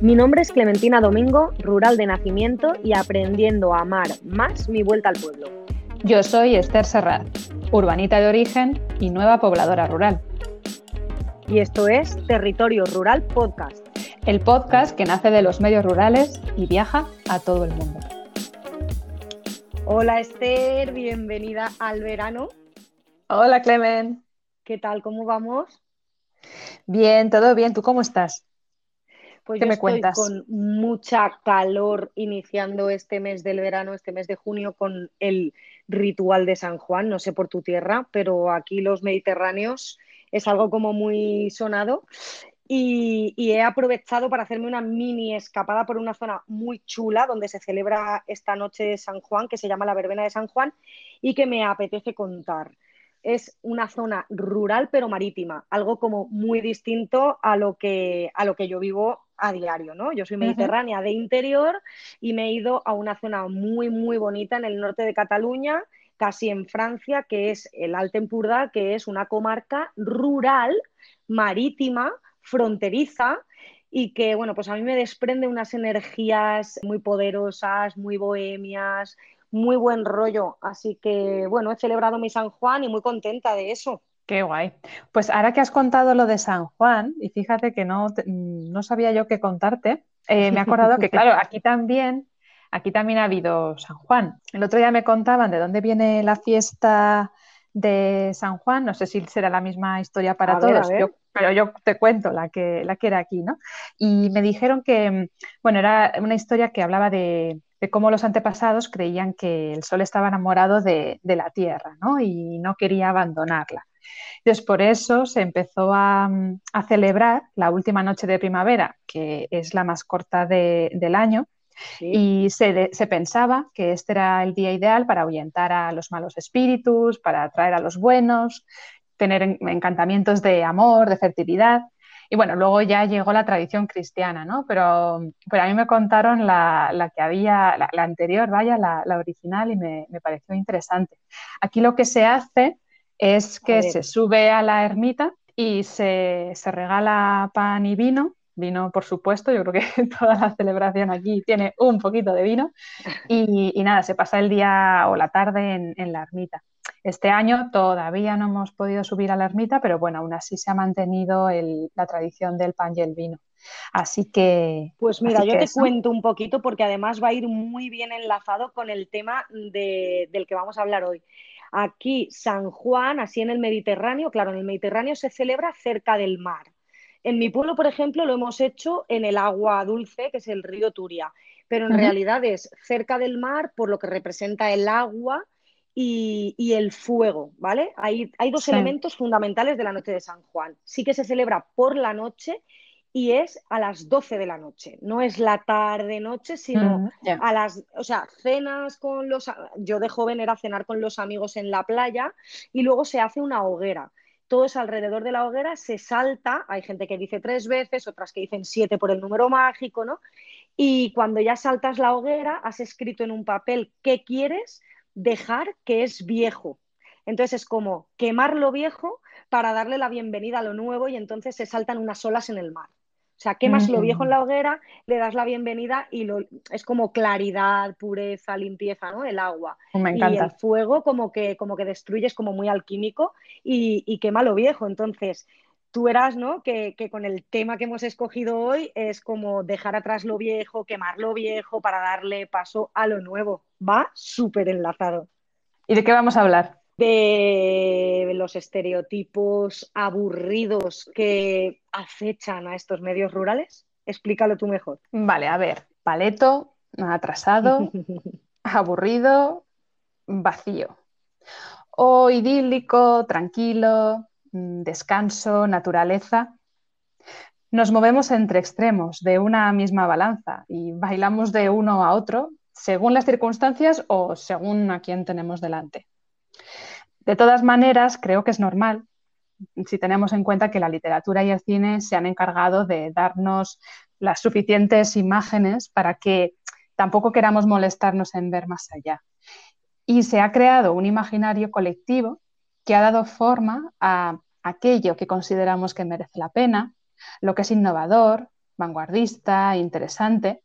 Mi nombre es Clementina Domingo, rural de nacimiento y aprendiendo a amar más mi vuelta al pueblo. Yo soy Esther Serrat, urbanita de origen y nueva pobladora rural. Y esto es Territorio Rural Podcast. El podcast que nace de los medios rurales y viaja a todo el mundo. Hola Esther, bienvenida al verano. Hola Clemen. ¿Qué tal? ¿Cómo vamos? Bien, todo bien. ¿Tú cómo estás? Pues yo estoy con mucha calor iniciando este mes del verano, este mes de junio, con el ritual de San Juan. No sé por tu tierra, pero aquí los mediterráneos es algo como muy sonado. Y, y, he aprovechado para hacerme una mini escapada por una zona muy chula donde se celebra esta noche de San Juan, que se llama la Verbena de San Juan, y que me apetece contar es una zona rural pero marítima, algo como muy distinto a lo que, a lo que yo vivo a diario, ¿no? Yo soy mediterránea de interior y me he ido a una zona muy, muy bonita en el norte de Cataluña, casi en Francia, que es el Alto Empordà, que es una comarca rural, marítima, fronteriza, y que, bueno, pues a mí me desprende unas energías muy poderosas, muy bohemias, muy buen rollo. Así que, bueno, he celebrado mi San Juan y muy contenta de eso. Qué guay. Pues ahora que has contado lo de San Juan, y fíjate que no, no sabía yo qué contarte, eh, me he acordado que, claro, aquí también, aquí también ha habido San Juan. El otro día me contaban de dónde viene la fiesta de San Juan, no sé si será la misma historia para todos, pero yo te cuento la que, la que era aquí, ¿no? Y me dijeron que, bueno, era una historia que hablaba de, de cómo los antepasados creían que el sol estaba enamorado de, la tierra ¿no? y no quería abandonarla. Entonces, por eso se empezó a, celebrar la última noche de primavera, que es la más corta del año, y se, se, pensaba que este era el día ideal para ahuyentar a los malos espíritus, para atraer a los buenos, tener encantamientos de amor, de fertilidad. Y bueno, luego ya llegó la tradición cristiana, ¿no? Pero, pero a mí me contaron la, que había, la, anterior, vaya, la, original, y me, pareció interesante. Aquí lo que se hace es que se sube a la ermita y se, regala pan y vino, vino por supuesto, yo creo que toda la celebración aquí tiene un poquito de vino, y, nada, se pasa el día o la tarde en, en la ermita. Este año todavía no hemos podido subir a la ermita, pero bueno, aún así se ha mantenido la tradición del pan y el vino. Así que. Pues mira, yo te cuento un poquito porque además va a ir muy bien enlazado con el tema del que vamos a hablar hoy. Aquí, San Juan, así en el Mediterráneo, claro, en el Mediterráneo se celebra cerca del mar. En mi pueblo, por ejemplo, lo hemos hecho en el agua dulce, que es el río Turia, pero en realidad es cerca del mar por lo que representa el agua y, el fuego, ¿vale? Hay, hay dos elementos fundamentales de la noche de San Juan. Sí que se celebra por la noche y es a las 12 de la noche. No es la tarde-noche, sino mm, a las, o sea, cenas con los, yo de joven era cenar con los amigos en la playa y luego se hace una hoguera. Todo es alrededor de la hoguera, se salta, hay gente que dice tres veces, otras que dicen siete por el número mágico, ¿no? Y cuando ya saltas la hoguera, has escrito en un papel qué quieres dejar que es viejo. Entonces es como quemar lo viejo para darle la bienvenida a lo nuevo y entonces se saltan unas olas en el mar. O sea, quemas lo viejo en la hoguera, le das la bienvenida y lo, es como claridad, pureza, limpieza, ¿no? El agua. Oh, me encanta. Y el fuego como que, como que destruyes como muy alquímico y, y quema lo viejo. Entonces, tú verás, ¿no? Que, con el tema que hemos escogido hoy es como dejar atrás lo viejo, quemar lo viejo para darle paso a lo nuevo. Va súper enlazado. ¿Y de qué vamos a hablar? De los estereotipos aburridos que acechan a estos medios rurales. Explícalo tú mejor. Vale, a ver, paleto, atrasado, aburrido, vacío. O idílico, tranquilo, Mm, descanso, naturaleza. Nos movemos entre extremos de una misma balanza y bailamos de uno a otro según las circunstancias o según a quién tenemos delante. De todas maneras, creo que es normal si tenemos en cuenta que la literatura y el cine se han encargado de darnos las suficientes imágenes para que tampoco queramos molestarnos en ver más allá. Y se ha creado un imaginario colectivo que ha dado forma a aquello que consideramos que merece la pena, lo que es innovador, vanguardista, interesante,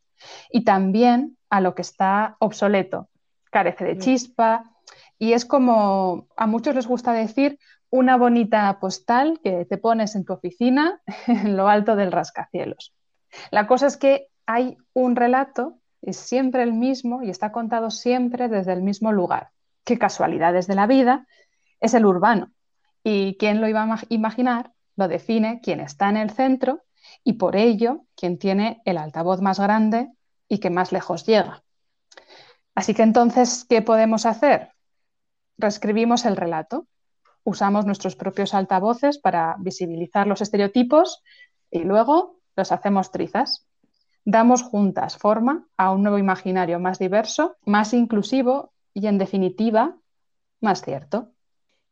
y también a lo que está obsoleto, carece de mm. chispa, y es como a muchos les gusta decir una bonita postal que te pones en tu oficina en lo alto del rascacielos. La cosa es que hay un relato, es siempre el mismo y está contado siempre desde el mismo lugar. Qué casualidades de la vida, es el urbano. Y quien lo iba a imaginar lo define quien está en el centro y por ello quien tiene el altavoz más grande y que más lejos llega. Así que entonces, ¿qué podemos hacer? Reescribimos el relato, usamos nuestros propios altavoces para visibilizar los estereotipos y luego los hacemos trizas. Damos juntas forma a un nuevo imaginario más diverso, más inclusivo y, en definitiva, más cierto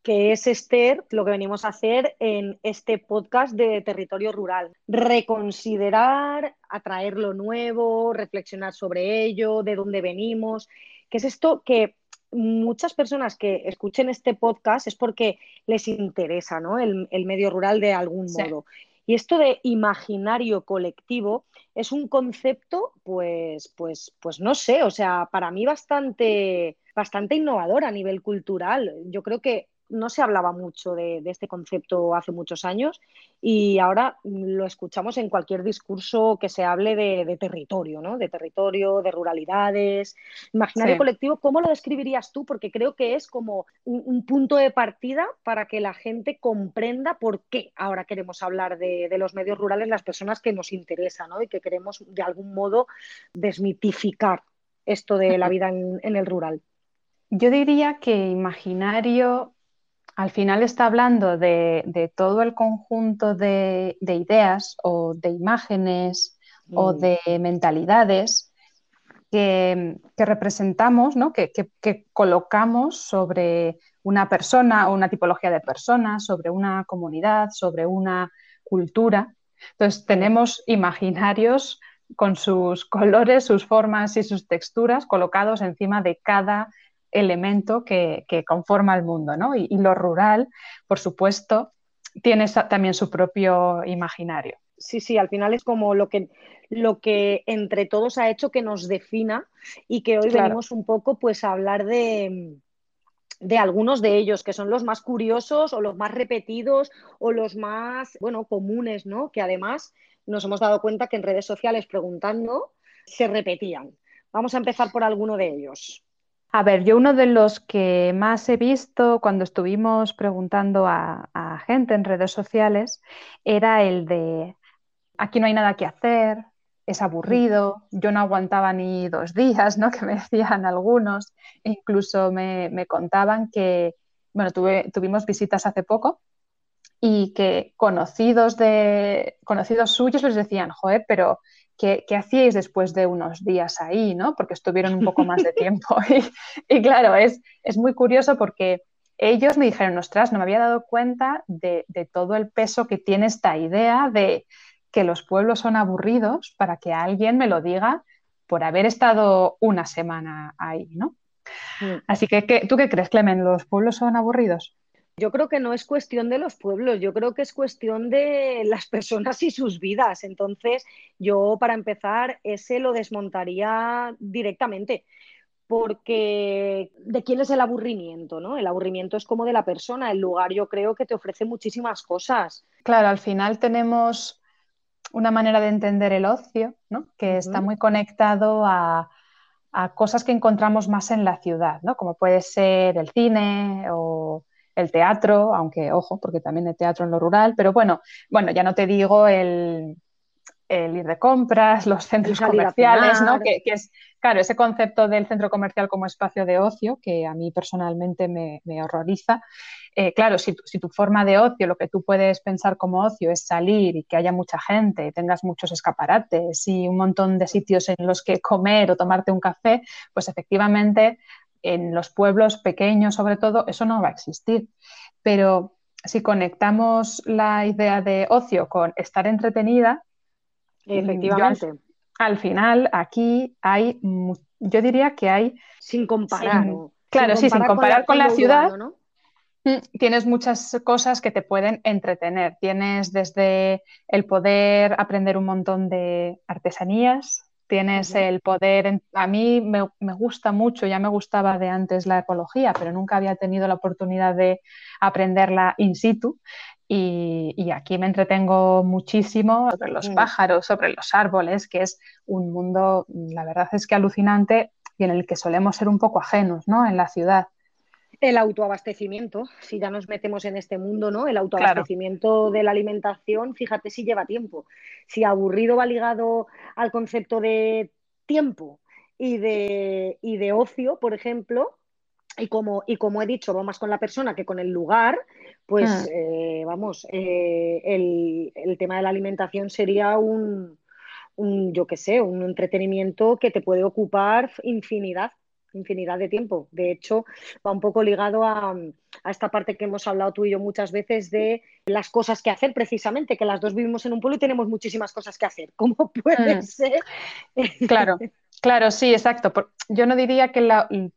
que es Esther lo que venimos a hacer en este podcast de territorio rural. Reconsiderar, atraer lo nuevo, reflexionar sobre ello, de dónde venimos, que es esto que muchas personas que escuchen este podcast es porque les interesa ¿no? el, medio rural de algún modo. Y esto de imaginario colectivo es un concepto, pues, pues, pues no sé, o sea, para mí bastante, bastante innovador a nivel cultural. Yo creo que no se hablaba mucho de, este concepto hace muchos años y ahora lo escuchamos en cualquier discurso que se hable de, territorio, ¿no? De territorio, de ruralidades. Imaginario colectivo, ¿cómo lo describirías tú? Porque creo que es como un, punto de partida para que la gente comprenda por qué ahora queremos hablar de, los medios rurales, las personas que nos interesan, ¿no? Y que queremos de algún modo desmitificar esto de la vida en el rural. Yo diría que imaginario al final está hablando de, todo el conjunto de, ideas o de imágenes o mm. de mentalidades que, representamos, que, colocamos sobre una persona o una tipología de personas, sobre una comunidad, sobre una cultura. Entonces tenemos imaginarios con sus colores, sus formas y sus texturas colocados encima de cada elemento que, conforma el mundo, ¿no? Y, lo rural, por supuesto, tiene también su propio imaginario. Sí, sí, al final es como lo que, lo que entre todos ha hecho que nos defina y que hoy venimos un poco pues a hablar de, de algunos de ellos, que son los más curiosos o los más repetidos o los más, bueno, comunes, ¿no? Que además nos hemos dado cuenta que en redes sociales preguntando se repetían. Vamos a empezar por alguno de ellos. A ver, yo uno de los que más he visto cuando estuvimos preguntando a, gente en redes sociales era el de aquí no hay nada que hacer, es aburrido, yo no aguantaba ni dos días, ¿no? Que me decían algunos. E incluso me, contaban que, bueno, tuvimos visitas hace poco y que conocidos de conocidos suyos les decían, joder, pero ¿qué, hacíais después de unos días ahí, ¿no? Porque estuvieron un poco más de tiempo. y, claro, es, es, muy curioso porque ellos me dijeron, ostras, no me había dado cuenta de, todo el peso que tiene esta idea de que los pueblos son aburridos para que alguien me lo diga por haber estado una semana ahí, ¿no? Así que, ¿tú qué crees, Clemen? ¿Los pueblos son aburridos? Yo creo que no es cuestión de los pueblos, yo creo que es cuestión de las personas y sus vidas. Entonces, yo para empezar, ese lo desmontaría directamente. Porque ¿de quién es el aburrimiento? ¿no? El aburrimiento es como de la persona. El lugar yo creo que te ofrece muchísimas cosas. Claro, al final tenemos una manera de entender el ocio, ¿no? que está muy conectado a, a, cosas que encontramos más en la ciudad, ¿no? como puede ser el cine o el teatro, aunque ojo, porque también hay teatro en lo rural, pero bueno, bueno, ya no te digo el, ir de compras, los centros comerciales, ¿no? Que, es, claro, ese concepto del centro comercial como espacio de ocio, que a mí personalmente me, horroriza. Eh, claro, si, si, tu forma de ocio, lo que tú puedes pensar como ocio es salir y que haya mucha gente, tengas muchos escaparates y un montón de sitios en los que comer o tomarte un café, pues efectivamente en los pueblos pequeños, sobre todo, eso no va a existir. Pero si conectamos la idea de ocio con estar entretenida, mm, efectivamente. Al, final, aquí hay, yo diría que hay... Sin comparar. claro, sí, sin comparar con la, ciudad. Mm, tienes muchas cosas que te pueden entretener. Tienes desde el poder aprender un montón de artesanías, tienes el poder, a mí me, gusta mucho, ya me gustaba de antes la ecología, pero nunca había tenido la oportunidad de aprenderla in situ. Y, aquí me entretengo muchísimo sobre los mm. pájaros, sobre los árboles, que es un mundo, la verdad es que alucinante y en el que solemos ser un poco ajenos, ¿no? En la ciudad. El autoabastecimiento, si ya nos metemos en este mundo, ¿no? El autoabastecimiento de la alimentación, fíjate si lleva tiempo. Si aburrido va ligado al concepto de tiempo y de, y de ocio, por ejemplo, y como, y como he dicho, va más con la persona que con el lugar, pues ah. eh, vamos, eh, el, el, tema de la alimentación sería un, un yo qué sé, un entretenimiento que te puede ocupar infinidad infinidad de tiempo. De hecho, va un poco ligado a, esta parte que hemos hablado tú y yo muchas veces de las cosas que hacer, precisamente, que las dos vivimos en un pueblo y tenemos muchísimas cosas que hacer. ¿Cómo puede mm. ser? Claro. Claro, sí, exacto. Yo no diría que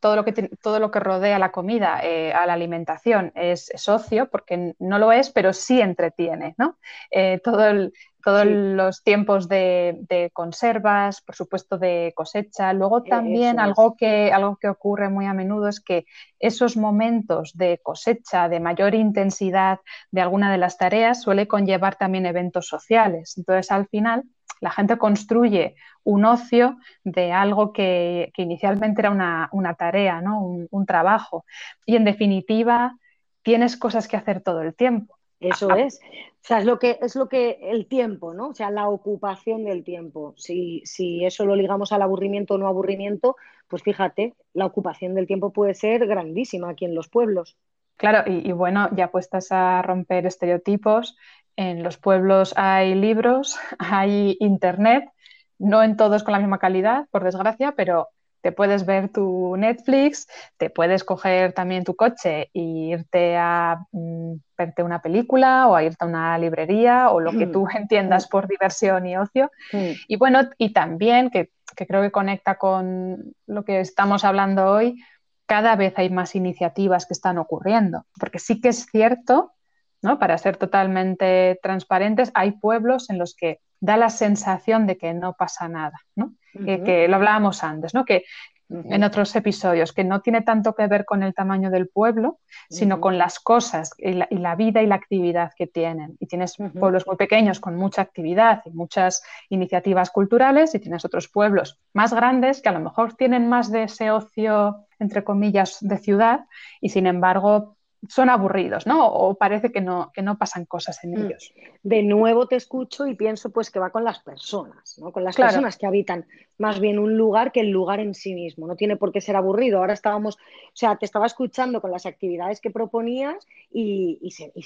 todo, lo que todo lo que rodea la comida, eh, a la alimentación, es, ocio, porque no lo es, pero sí entretiene, ¿no? Eh, todo el, todos los tiempos de, conservas, por supuesto de cosecha. Luego e-, también algo que, algo que ocurre muy a menudo es que esos momentos de cosecha de mayor intensidad de alguna de las tareas suele conllevar también eventos sociales. Entonces, al final, la gente construye un ocio de algo que, inicialmente era una, tarea, ¿no? un trabajo. Y en definitiva, tienes cosas que hacer todo el tiempo. Eso es. O sea, es lo que es lo que el tiempo, ¿no? O sea, la ocupación del tiempo. Si, si eso lo ligamos al aburrimiento o no aburrimiento, pues fíjate, la ocupación del tiempo puede ser grandísima aquí en los pueblos. Claro, y, y bueno, ya puestas a romper estereotipos, en los pueblos hay libros, hay internet, no en todos con la misma calidad, por desgracia, pero te puedes ver tu Netflix, te puedes coger también tu coche e irte a mm, verte una película o a irte a una librería o lo que mm. tú entiendas mm. por diversión y ocio. Y bueno, y también, que, creo que conecta con lo que estamos hablando hoy, cada vez hay más iniciativas que están ocurriendo, porque sí que es cierto, ¿no? para ser totalmente transparentes, hay pueblos en los que da la sensación de que no pasa nada, ¿no? que, lo hablábamos antes, ¿no? que en otros episodios, que no tiene tanto que ver con el tamaño del pueblo, sino con las cosas y la, vida y la actividad que tienen. Y tienes pueblos muy pequeños con mucha actividad y muchas iniciativas culturales, y tienes otros pueblos más grandes que a lo mejor tienen más de ese ocio, entre comillas, de ciudad, y sin embargo son aburridos, ¿no? O parece que no, que no pasan cosas en mm. ellos. De nuevo te escucho y pienso pues que va con las personas, ¿no? Con las personas que habitan más bien un lugar que el lugar en sí mismo. No tiene por qué ser aburrido. Ahora estábamos, o sea, te estaba escuchando con las actividades que proponías y,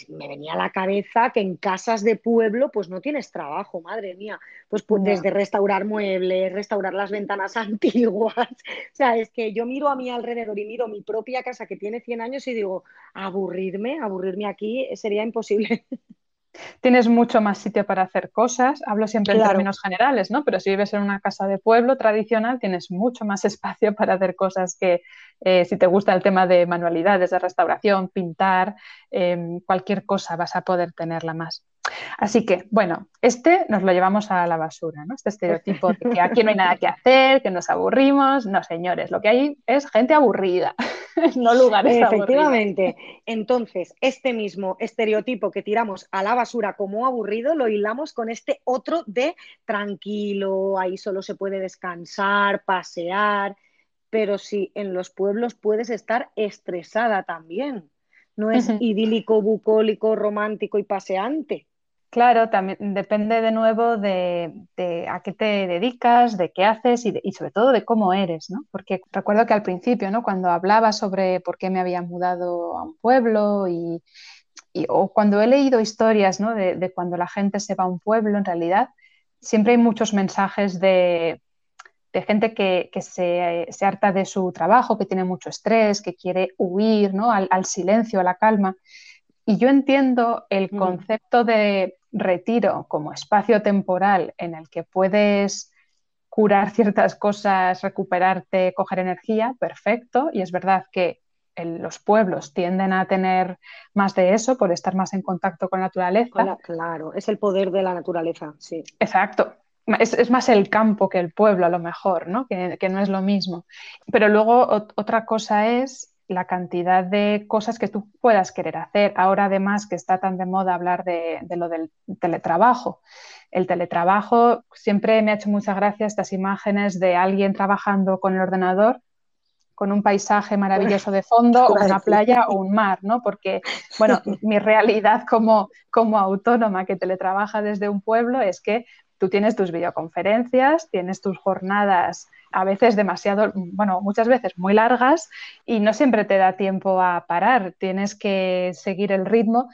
me venía a la cabeza que en casas de pueblo pues no tienes trabajo, madre mía. Pues, pues desde restaurar muebles, restaurar las ventanas antiguas. O sea, es que yo miro a mi alrededor y miro mi propia casa que tiene 100 años y digo, aburrirme, aburrirme aquí sería imposible. Tienes mucho más sitio para hacer cosas, hablo siempre en términos generales, ¿no? Pero si vives en una casa de pueblo tradicional, tienes mucho más espacio para hacer cosas que eh, si te gusta el tema de manualidades, de restauración, pintar, em, cualquier cosa vas a poder tenerla más. Así que, bueno, este nos lo llevamos a la basura, ¿no? Este estereotipo de que aquí no hay nada que hacer, que nos aburrimos. No, señores, lo que hay es gente aburrida, no lugares Efectivamente. Entonces, este mismo estereotipo que tiramos a la basura como aburrido, lo hilamos con este otro de tranquilo, ahí solo se puede descansar, pasear, pero sí, en los pueblos puedes estar estresada también. No es idílico, bucólico, romántico y paseante. Claro, también depende de nuevo de, a qué te dedicas, de qué haces y, sobre todo de cómo eres, ¿no? Porque recuerdo que al principio, ¿no? Cuando hablaba sobre por qué me había mudado a un pueblo y, o cuando he leído historias, ¿no? De, cuando la gente se va a un pueblo, en realidad siempre hay muchos mensajes de, gente que, se, harta de su trabajo, que tiene mucho estrés, que quiere huir, ¿no? Al, al silencio, a la calma. Y yo entiendo el concepto de retiro como espacio temporal en el que puedes curar ciertas cosas, recuperarte, coger energía, perfecto. Y es verdad que los pueblos tienden a tener más de eso por estar más en contacto con la naturaleza. Claro, es el poder de la naturaleza, sí. Exacto. Es, más el campo que el pueblo a lo mejor, ¿no? Que, no es lo mismo. Pero luego otra cosa es la cantidad de cosas que tú puedas querer hacer. Ahora además que está tan de moda hablar de, de lo del teletrabajo. El teletrabajo siempre me ha hecho mucha gracia estas imágenes de alguien trabajando con el ordenador con un paisaje maravilloso de fondo, o una playa o un mar, ¿no? Porque, bueno, mi realidad como, como autónoma que teletrabaja desde un pueblo es que tú tienes tus videoconferencias, tienes tus jornadas a veces demasiado, bueno, muchas veces muy largas y no siempre te da tiempo a parar, tienes que seguir el ritmo.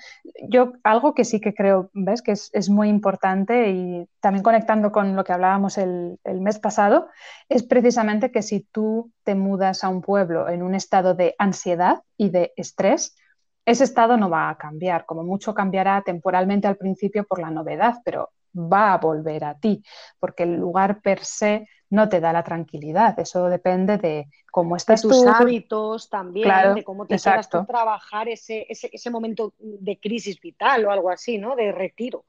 Yo algo que sí que creo, ves, que es, muy importante y también conectando con lo que hablábamos el, el mes pasado, es precisamente que si tú te mudas a un pueblo en un estado de ansiedad y de estrés, ese estado no va a cambiar, como mucho cambiará temporalmente al principio por la novedad, pero va a volver a ti, porque el lugar per se no te da la tranquilidad. Eso depende de cómo estás de tus hábitos también, de cómo te quieras trabajar ese, ese, momento de crisis vital o algo así, ¿no? De retiro.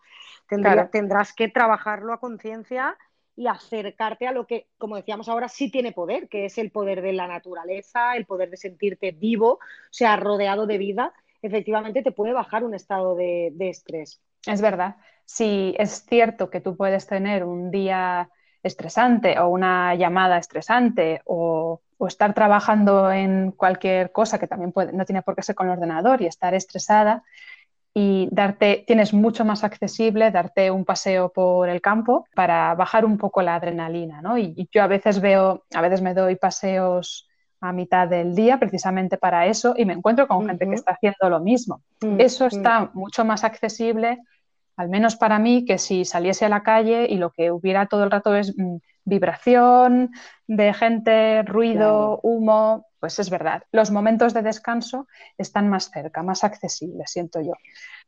Tendrás que trabajarlo a conciencia y acercarte a lo que, como decíamos ahora, sí tiene poder, que es el poder de la naturaleza, el poder de sentirte vivo, o sea, rodeado de vida, efectivamente te puede bajar un estado de estrés. Es verdad. Si es cierto que tú puedes tener un día estresante o una llamada estresante o, estar trabajando en cualquier cosa que también puede, no tiene por qué ser con el ordenador y estar estresada y darte, tienes mucho más accesible darte un paseo por el campo para bajar un poco la adrenalina, ¿no? Y, yo a veces veo, a veces me doy paseos a mitad del día precisamente para eso y me encuentro con gente que está haciendo lo mismo. Mm, eso mm. está mucho más accesible al menos para mí, que si saliese a la calle y lo que hubiera todo el rato es mm, vibración de gente, ruido, humo, pues es verdad. Los momentos de descanso están más cerca, más accesibles, siento yo.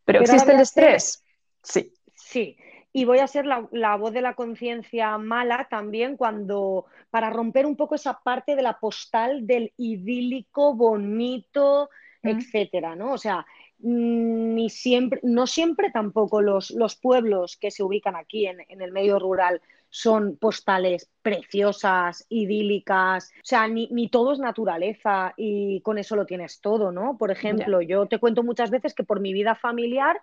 Pero, ¿existe el estrés? Sí. Sí. Y voy a ser la, voz de la conciencia mala también cuando, para romper un poco esa parte de la postal del idílico, bonito, mm. etcétera, ¿no? O sea, ni siempre, no siempre tampoco los, los pueblos que se ubican aquí en, el medio rural son postales preciosas, idílicas, o sea, ni, todo es naturaleza y con eso lo tienes todo, ¿no? Por ejemplo, yo te cuento muchas veces que por mi vida familiar,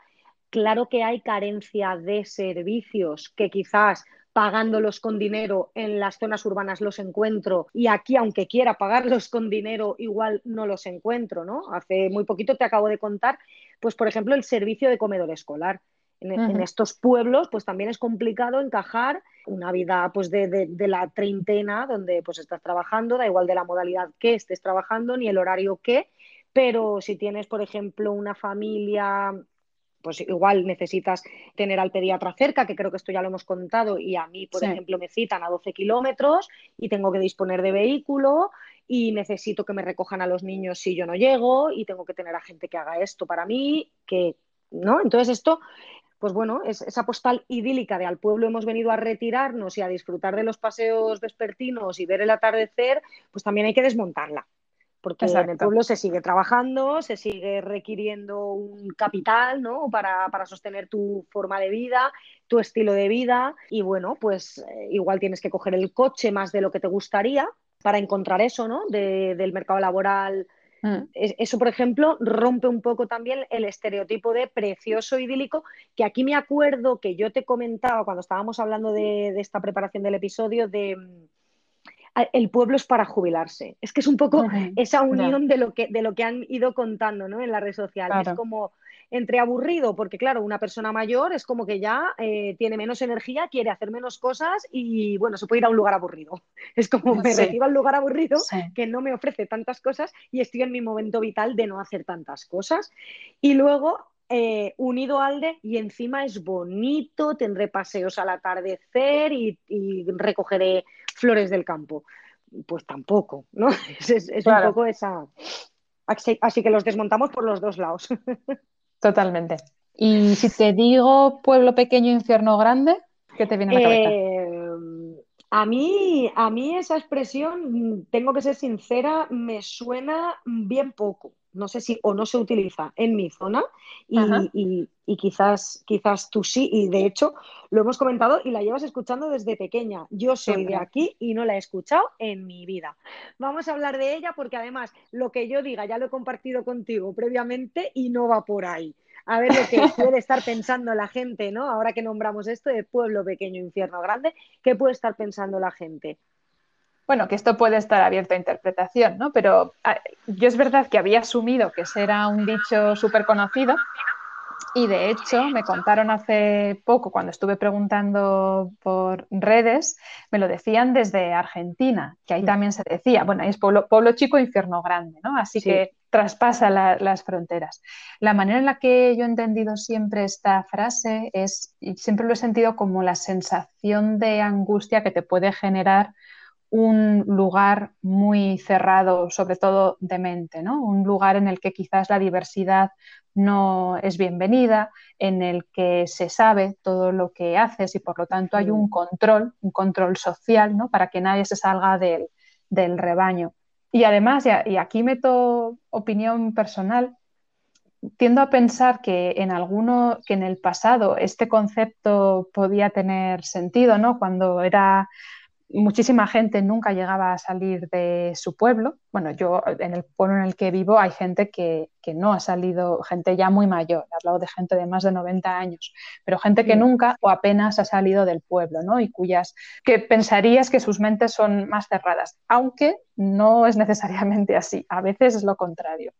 claro que hay carencia de servicios que quizás pagándolos con dinero en las zonas urbanas los encuentro y aquí aunque quiera pagarlos con dinero igual no los encuentro, ¿no? Hace muy poquito te acabo de contar, pues por ejemplo el servicio de comedor escolar. En, estos pueblos pues también es complicado encajar una vida pues de, la treintena donde pues estás trabajando, da igual de la modalidad que estés trabajando ni el horario que, pero si tienes por ejemplo una familia pues igual necesitas tener al pediatra cerca, que creo que esto ya lo hemos contado, y a mí, por ejemplo, me citan a 12 kilómetros y tengo que disponer de vehículo y necesito que me recojan a los niños si yo no llego y tengo que tener a gente que haga esto para mí, que, ¿no? Entonces esto, pues bueno, es esa postal idílica de al pueblo hemos venido a retirarnos y a disfrutar de los paseos vespertinos y ver el atardecer, pues también hay que desmontarla porque en el pueblo se sigue trabajando, se sigue requiriendo un capital ¿no? para, sostener tu forma de vida, tu estilo de vida y bueno, pues eh, igual tienes que coger el coche más de lo que te gustaría para encontrar eso ¿no? del mercado laboral. Mm. Eso, por ejemplo, rompe un poco también el estereotipo de precioso idílico, que aquí me acuerdo que yo te comentaba cuando estábamos hablando de, de esta preparación del episodio de el pueblo es para jubilarse. Es que es un poco esa unión de, lo que, de lo que han ido contando ¿no? en la red social. Es como entre aburrido, porque claro, una persona mayor es como que ya eh, tiene menos energía, quiere hacer menos cosas y bueno, se puede ir a un lugar aburrido. Es como me recibo al lugar aburrido que no me ofrece tantas cosas y estoy en mi momento vital de no hacer tantas cosas. Y luego eh, unido al de y encima es bonito, tendré paseos al atardecer y, recogeré flores del campo. Pues tampoco, ¿no? Es, un poco esa. Así, que los desmontamos por los dos lados. Totalmente. Y si te digo pueblo pequeño, infierno grande, ¿qué te viene a la cabeza? Eh, a mí, a mí esa expresión, tengo que ser sincera, me suena bien poco. No sé si o no se utiliza en mi zona y, quizás, quizás tú sí. Y de hecho, lo hemos comentado y la llevas escuchando desde pequeña. Yo soy de aquí y no la he escuchado en mi vida. Vamos a hablar de ella porque además lo que yo diga ya lo he compartido contigo previamente y no va por ahí a ver lo que puede estar pensando la gente, ¿no? Ahora que nombramos esto de pueblo pequeño, infierno grande, ¿qué puede estar pensando la gente? Bueno, que esto puede estar abierto a interpretación, ¿no? Pero ah, yo es verdad que había asumido que ese era un dicho súper conocido y de hecho me contaron hace poco, cuando estuve preguntando por redes, me lo decían desde Argentina, que ahí mm. también se decía, bueno, ahí es pueblo, pueblo chico, infierno grande, ¿no? Así que traspasa las fronteras. La manera en la que yo he entendido siempre esta frase es, y siempre lo he sentido como la sensación de angustia que te puede generar un lugar muy cerrado, sobre todo de mente, ¿no? Un lugar en el que quizás la diversidad no es bienvenida, en el que se sabe todo lo que haces y por lo tanto hay un control, un control social, ¿no? Para que nadie se salga del, del rebaño. Y además, y aquí meto opinión personal, tiendo a pensar que en alguno, que en el pasado este concepto podía tener sentido, ¿no? Cuando era muchísima gente nunca llegaba a salir de su pueblo. Bueno, yo en el pueblo en el que vivo hay gente que, no ha salido, gente ya muy mayor, he hablado de gente de más de 90 años, pero gente que nunca o apenas ha salido del pueblo, ¿no? Y cuyas, que pensarías que sus mentes son más cerradas, aunque no es necesariamente así, a veces es lo contrario.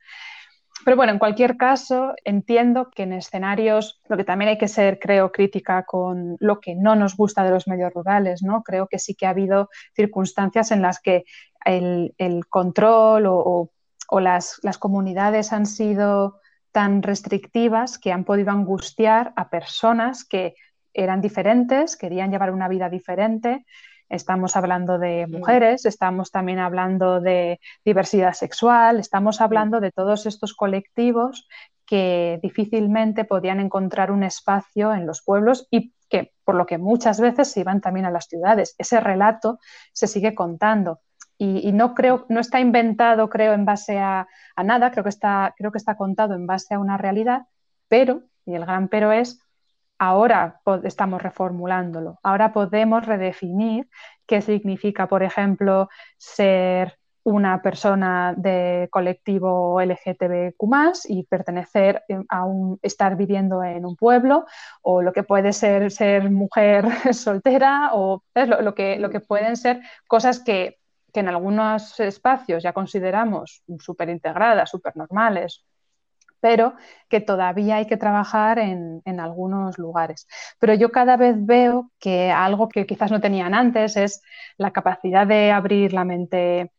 Pero bueno, en cualquier caso, entiendo que en escenarios, lo que también hay que ser, creo, crítica con lo que no nos gusta de los medios rurales, ¿no? Creo que sí que ha habido circunstancias en las que el, control o, las, comunidades han sido tan restrictivas que han podido angustiar a personas que eran diferentes, querían llevar una vida diferente Estamos hablando de mujeres, estamos también hablando de diversidad sexual, estamos hablando de todos estos colectivos que difícilmente podían encontrar un espacio en los pueblos y que por lo que muchas veces se iban también a las ciudades. Ese relato se sigue contando. Y, no creo, no está inventado, creo, en base a, a, nada, creo que, está, creo que está contado en base a una realidad, pero, y el gran pero es, ahora estamos reformulándolo, ahora podemos redefinir qué significa, por ejemplo, ser una persona de colectivo LGTBQ y pertenecer a un, estar viviendo en un pueblo, o lo que puede ser ser mujer soltera, o lo, que, lo que pueden ser cosas que, que en algunos espacios ya consideramos súper integradas, súper normales, pero que todavía hay que trabajar en, algunos lugares. Pero yo cada vez veo que algo que quizás no tenían antes es la capacidad de abrir la mente,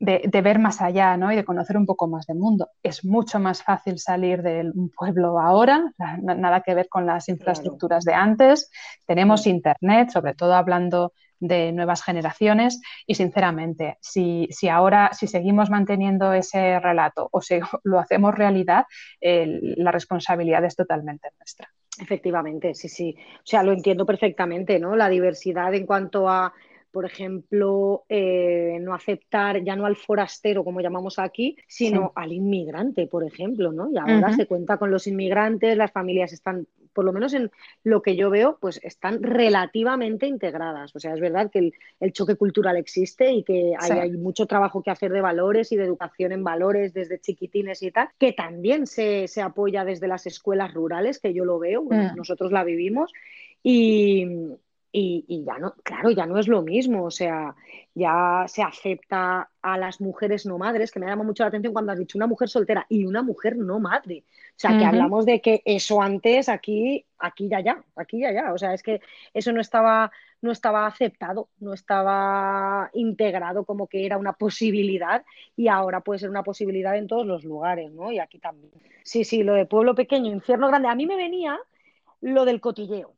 de, ver más allá ¿no? y de conocer un poco más del mundo. Es mucho más fácil salir de un pueblo ahora, nada que ver con las infraestructuras de antes. Tenemos Internet, sobre todo hablando de nuevas generaciones y sinceramente, si, ahora, si seguimos manteniendo ese relato o si lo hacemos realidad, la responsabilidad es totalmente nuestra. Efectivamente, sí, sí. O sea, lo entiendo perfectamente, ¿no? La diversidad en cuanto a por ejemplo, eh, no aceptar ya no al forastero, como llamamos aquí, sino al inmigrante, por ejemplo, ¿no? Y ahora se cuenta con los inmigrantes, las familias están, por lo menos en lo que yo veo, pues están relativamente integradas. O sea, es verdad que el, choque cultural existe y que hay, mucho trabajo que hacer de valores y de educación en valores desde chiquitines y tal, que también se, apoya desde las escuelas rurales, que yo lo veo, mm. nosotros la vivimos. Y, y, ya no, claro, ya no es lo mismo, o sea, ya se acepta a las mujeres no madres, que me llama mucho la atención cuando has dicho una mujer soltera y una mujer no madre. O sea, que hablamos de que eso antes, aquí, aquí ya ya, aquí ya ya. O sea, es que eso no estaba, no estaba aceptado, no estaba integrado como que era una posibilidad y ahora puede ser una posibilidad en todos los lugares, ¿no? Y aquí también. Sí, sí, lo de pueblo pequeño, infierno grande. A mí me venía lo del cotilleo.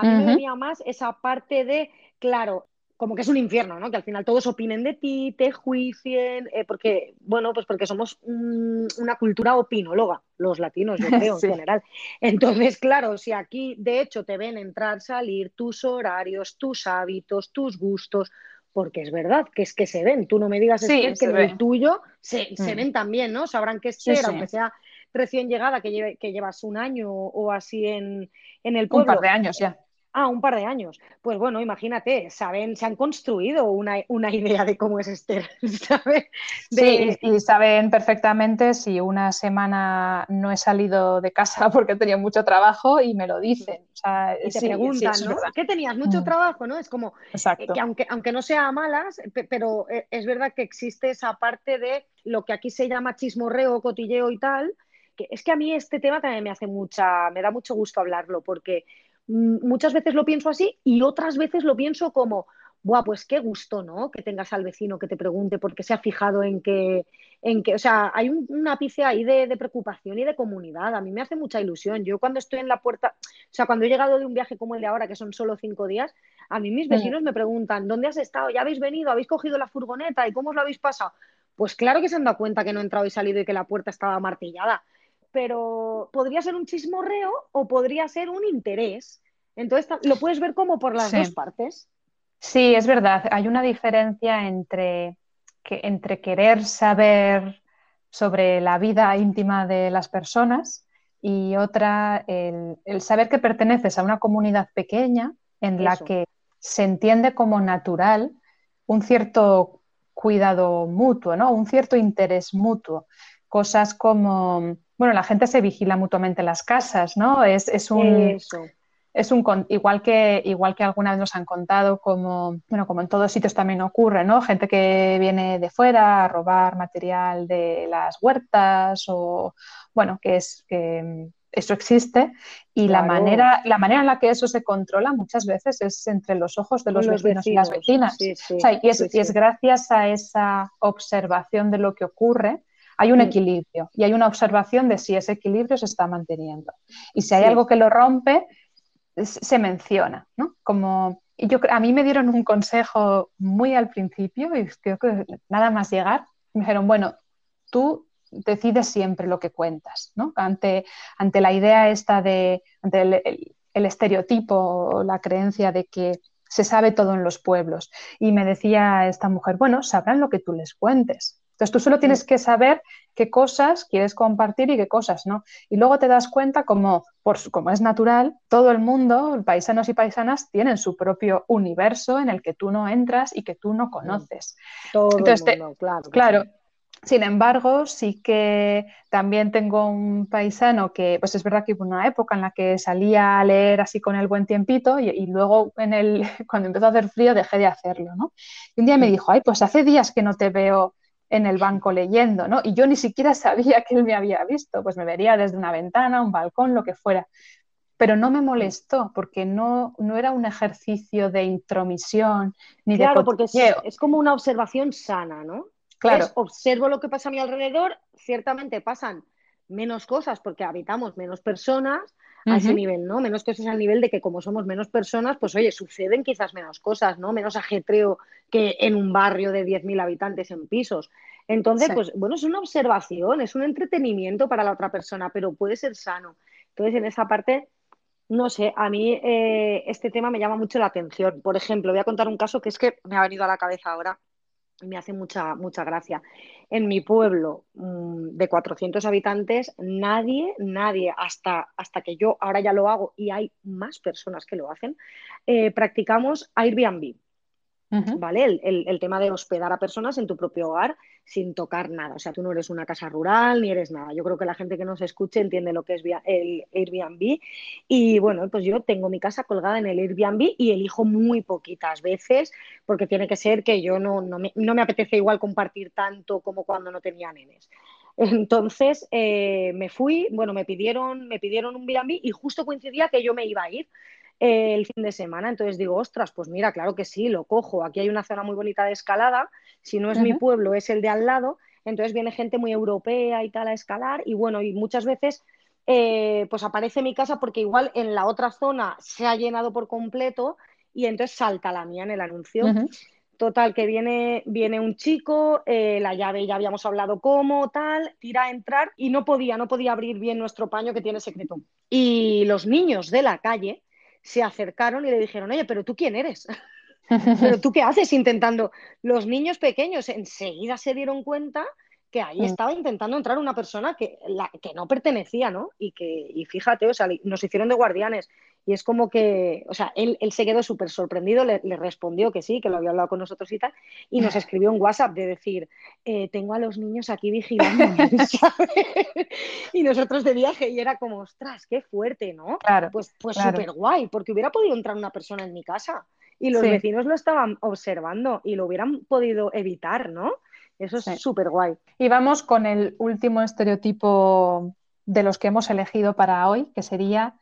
A mí me venía más esa parte de, claro, como que es un infierno, ¿no? Que al final todos opinen de ti, te juicien, eh, porque, bueno, pues porque somos una cultura opinóloga, los latinos, yo creo, en general. Entonces, claro, si aquí de hecho te ven entrar, salir, tus horarios, tus hábitos, tus gustos, porque es verdad que es que se ven. Tú no me digas que en el tuyo se, mm. ven también, ¿no? Sabrán qué ser, aunque sea recién llegada, que, que llevas un año o así en, en el pueblo. Un par de años ya. Ah, un par de años. Pues bueno, imagínate, saben, se han construido una, idea de cómo es Esther, ¿sabes? Sí, y, saben perfectamente si una semana no he salido de casa porque he tenido mucho trabajo y me lo dicen. y te preguntan, ¿no? ¿Qué tenías? Mucho mm. trabajo, ¿no? Es como eh, que aunque, aunque no sea malas, pero eh, es verdad que existe esa parte de lo que aquí se llama chismorreo, cotilleo y tal, que es que a mí este tema también me hace mucha, me da mucho gusto hablarlo, porque muchas veces lo pienso así y otras veces lo pienso como, Buah, pues qué gusto, ¿no? Que tengas al vecino que te pregunte por qué se ha fijado en que, en que o sea, hay un, ápice ahí de, preocupación y de comunidad. A mí me hace mucha ilusión. Yo cuando estoy en la puerta, o sea, cuando he llegado de un viaje como el de ahora, que son solo cinco días, a mí mis vecinos me preguntan, ¿dónde has estado? ¿Ya habéis venido? ¿Habéis cogido la furgoneta? ¿Y cómo os lo habéis pasado? Pues claro que se han dado cuenta que no he entrado y salido y que la puerta estaba martillada. Pero podría ser un chismorreo o podría ser un interés. Entonces lo puedes ver como por las dos partes. Sí, es verdad. Hay una diferencia entre, que, entre querer saber sobre la vida íntima de las personas y otra, el, saber que perteneces a una comunidad pequeña en la que se entiende como natural un cierto cuidado mutuo, ¿no? un cierto interés mutuo. Cosas como, bueno, la gente se vigila mutuamente en las casas, ¿no? Es, es un, es un igual que igual que alguna vez nos han contado como bueno como en todos sitios también ocurre no gente que viene de fuera a robar material de las huertas o bueno que es que eso existe y la manera la manera en la que eso se controla muchas veces es entre los ojos de los, vecinos, y las vecinas. Y, es, gracias a esa observación de lo que ocurre hay un mm. equilibrio y hay una observación de si ese equilibrio se está manteniendo. Y si hay algo que lo rompe, se menciona, ¿no? Como yo, a mí me dieron un consejo muy al principio y creo que nada más llegar, me dijeron, bueno, tú decides siempre lo que cuentas, ¿no? Ante, ante la idea esta de, ante el, el estereotipo la creencia de que se sabe todo en los pueblos. Y me decía esta mujer, bueno, sabrán lo que tú les cuentes. Entonces tú solo tienes que saber qué cosas quieres compartir y qué cosas no. Y luego te das cuenta como, por, como es natural, todo el mundo, paisanos y paisanas, tienen su propio universo en el que tú no entras y que tú no conoces. Todo el mundo, claro. Claro. Sin embargo, sí que también tengo un paisano que, pues es verdad que hubo una época en la que salía a leer así con el buen tiempito y, luego en el, cuando empezó a hacer frío dejé de hacerlo, ¿no? Y un día me dijo, ay, pues hace días que no te veo en el banco leyendo, ¿no? Y yo ni siquiera sabía que él me había visto, pues me vería desde una ventana, un balcón, lo que fuera. Pero no me molestó porque no, no era un ejercicio de intromisión ni claro, de porque es, como una observación sana, ¿no? Claro. observo lo que pasa a mi alrededor, ciertamente pasan menos cosas porque habitamos menos personas, a ese nivel, ¿no? Menos cosas al nivel de que como somos menos personas, pues oye, suceden quizás menos cosas, ¿no? Menos ajetreo que en un barrio de 10.000 habitantes en pisos. Entonces, pues bueno, es una observación, es un entretenimiento para la otra persona, pero puede ser sano. Entonces, en esa parte, no sé, a mí eh, este tema me llama mucho la atención. Por ejemplo, voy a contar un caso que es que me ha venido a la cabeza ahora me hace mucha, mucha gracia. En mi pueblo mm, de 400 habitantes, nadie, nadie, hasta, hasta que yo ahora ya lo hago y hay más personas que lo hacen, eh, practicamos Airbnb. ¿Vale? El, tema de hospedar a personas en tu propio hogar sin tocar nada. O sea, tú no eres una casa rural ni eres nada. Yo creo que la gente que nos escuche entiende lo que es el Airbnb. Y bueno, pues yo tengo mi casa colgada en el Airbnb y elijo muy poquitas veces porque tiene que ser que yo no, no, me, apetece igual compartir tanto como cuando no tenía nenes. Entonces eh, me fui, bueno, me pidieron, me pidieron un Airbnb y justo coincidía que yo me iba a ir el fin de semana. Entonces digo, ostras, pues mira, claro que sí, lo cojo. Aquí hay una zona muy bonita de escalada. Si no es mi pueblo, es el de al lado. Entonces viene gente muy europea y tal a escalar. Y bueno, y muchas veces eh, pues aparece mi casa porque igual en la otra zona se ha llenado por completo y entonces salta la mía en el anuncio. Total, que viene, viene un chico, eh, la llave ya habíamos hablado cómo, tal, tira a entrar y no podía, no podía abrir bien nuestro paño que tiene secreto. Y los niños de la calle se acercaron y le dijeron, oye, pero tú quién eres? ¿Pero tú qué haces intentando? Los niños pequeños enseguida se dieron cuenta que ahí mm. estaba intentando entrar una persona que, la, que no pertenecía, ¿no? Y que, y fíjate, o sea, nos hicieron de guardianes. Y es como que, o sea, él, él se quedó súper sorprendido, le, respondió que sí, que lo había hablado con nosotros y tal, y nos escribió un WhatsApp de decir, eh, tengo a los niños aquí vigilando, y nosotros de viaje, y era como, ostras, qué fuerte, ¿no? Claro. Pues, pues súper guay, porque hubiera podido entrar una persona en mi casa, y los vecinos lo estaban observando, y lo hubieran podido evitar, ¿no? Eso es súper guay. Y vamos con el último estereotipo de los que hemos elegido para hoy, que sería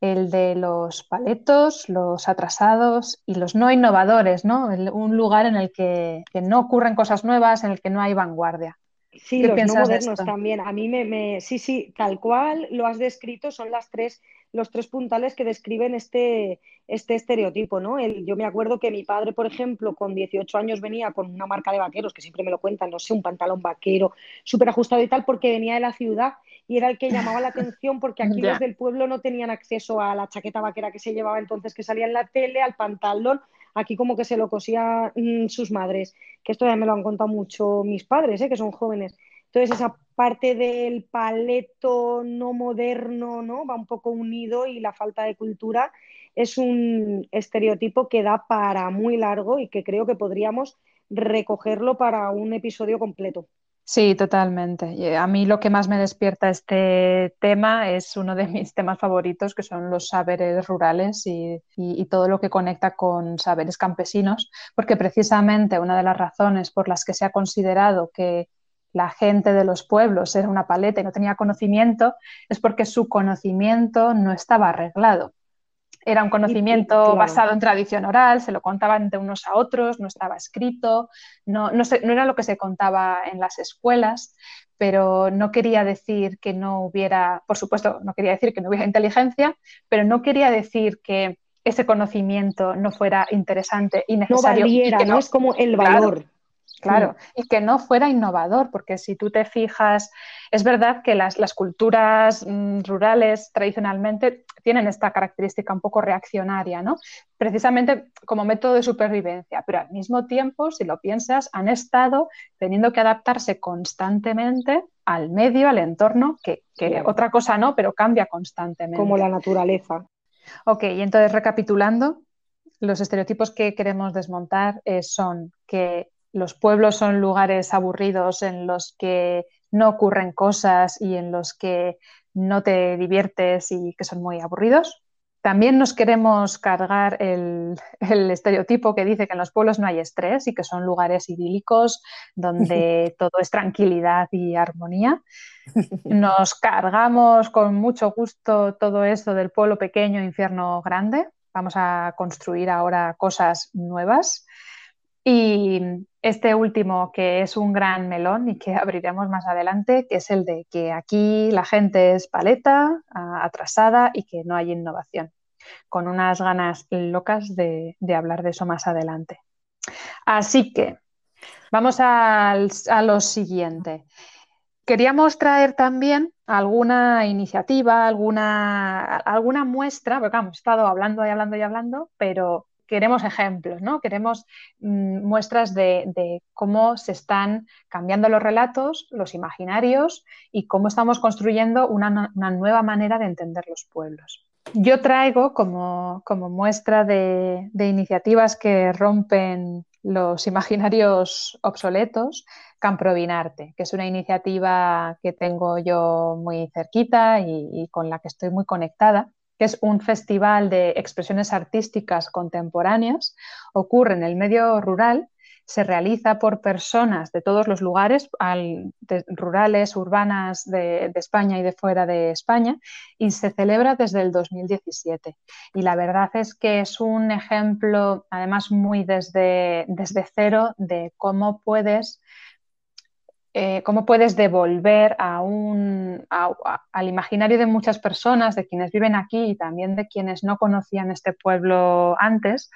el de los paletos, los atrasados y los no innovadores, ¿no? un lugar en el que, no ocurren cosas nuevas, en el que no hay vanguardia. Sí, los no modernos también. A mí me, sí, sí, tal cual lo has descrito, son las tres, los tres puntales que describen este, este estereotipo, ¿no? yo me acuerdo que mi padre, por ejemplo, con 18 años venía con una marca de vaqueros, que siempre me lo cuentan, no sé, un pantalón vaquero, súper ajustado y tal, porque venía de la ciudad y era el que llamaba la atención porque aquí los del pueblo no tenían acceso a la chaqueta vaquera que se llevaba entonces que salía en la tele, al pantalón, aquí como que se lo cosían mm, sus madres, que esto ya me lo han contado mucho mis padres, ¿eh? que son jóvenes. Entonces esa parte del paleto no moderno, ¿no? Va un poco unido y la falta de cultura es un estereotipo que da para muy largo y que creo que podríamos recogerlo para un episodio completo. Sí, totalmente. A mí lo que más me despierta este tema es uno de mis temas favoritos, que son los saberes rurales y, todo lo que conecta con saberes campesinos, porque precisamente una de las razones por las que se ha considerado que la gente de los pueblos era una paleta y no tenía conocimiento es porque su conocimiento no estaba arreglado. Era un conocimiento basado en tradición oral, se lo contaban de unos a otros, no estaba escrito, no, no, no era lo que se contaba en las escuelas, pero no quería decir que no hubiera, por supuesto, no quería decir que no hubiera inteligencia, pero no quería decir que ese conocimiento no fuera interesante y necesario. No valiera, no, es como el valor. Claro, y que no fuera innovador, porque si tú te fijas, es verdad que las, culturas mm, rurales tradicionalmente tienen esta característica un poco reaccionaria, ¿no? Precisamente como método de supervivencia, pero al mismo tiempo, si lo piensas, han estado teniendo que adaptarse constantemente al medio, al entorno, que, otra cosa no, pero cambia constantemente. Como la naturaleza. Ok, y entonces recapitulando, los estereotipos que queremos desmontar eh, son que los pueblos son lugares aburridos en los que no ocurren cosas y en los que no te diviertes y que son muy aburridos. También nos queremos cargar el, estereotipo que dice que en los pueblos no hay estrés y que son lugares idílicos donde todo es tranquilidad y armonía. Nos cargamos con mucho gusto todo eso del pueblo pequeño, infierno grande. Vamos a construir ahora cosas nuevas. Y este último, que es un gran melón y que abriremos más adelante, que es el de que aquí la gente es paleta, atrasada y que no hay innovación, con unas ganas locas de, hablar de eso más adelante. Así que vamos a lo siguiente. Queríamos traer también alguna iniciativa, alguna, alguna muestra, porque hemos estado hablando y hablando y hablando, pero queremos ejemplos, ¿no? Queremos mm, muestras de, cómo se están cambiando los relatos, los imaginarios y cómo estamos construyendo una, nueva manera de entender los pueblos. Yo traigo como, muestra de, iniciativas que rompen los imaginarios obsoletos, Camprovinarte, que es una iniciativa que tengo yo muy cerquita y con la que estoy muy conectada que es un festival de expresiones artísticas contemporáneas, ocurre en el medio rural, se realiza por personas de todos los lugares, rurales, urbanas de, España y de fuera de España, y se celebra desde el 2017. Y la verdad es que es un ejemplo, además muy desde, desde cero, de cómo puedes eh, cómo puedes devolver a un, al imaginario de muchas personas, de quienes viven aquí y también de quienes no conocían este pueblo antes,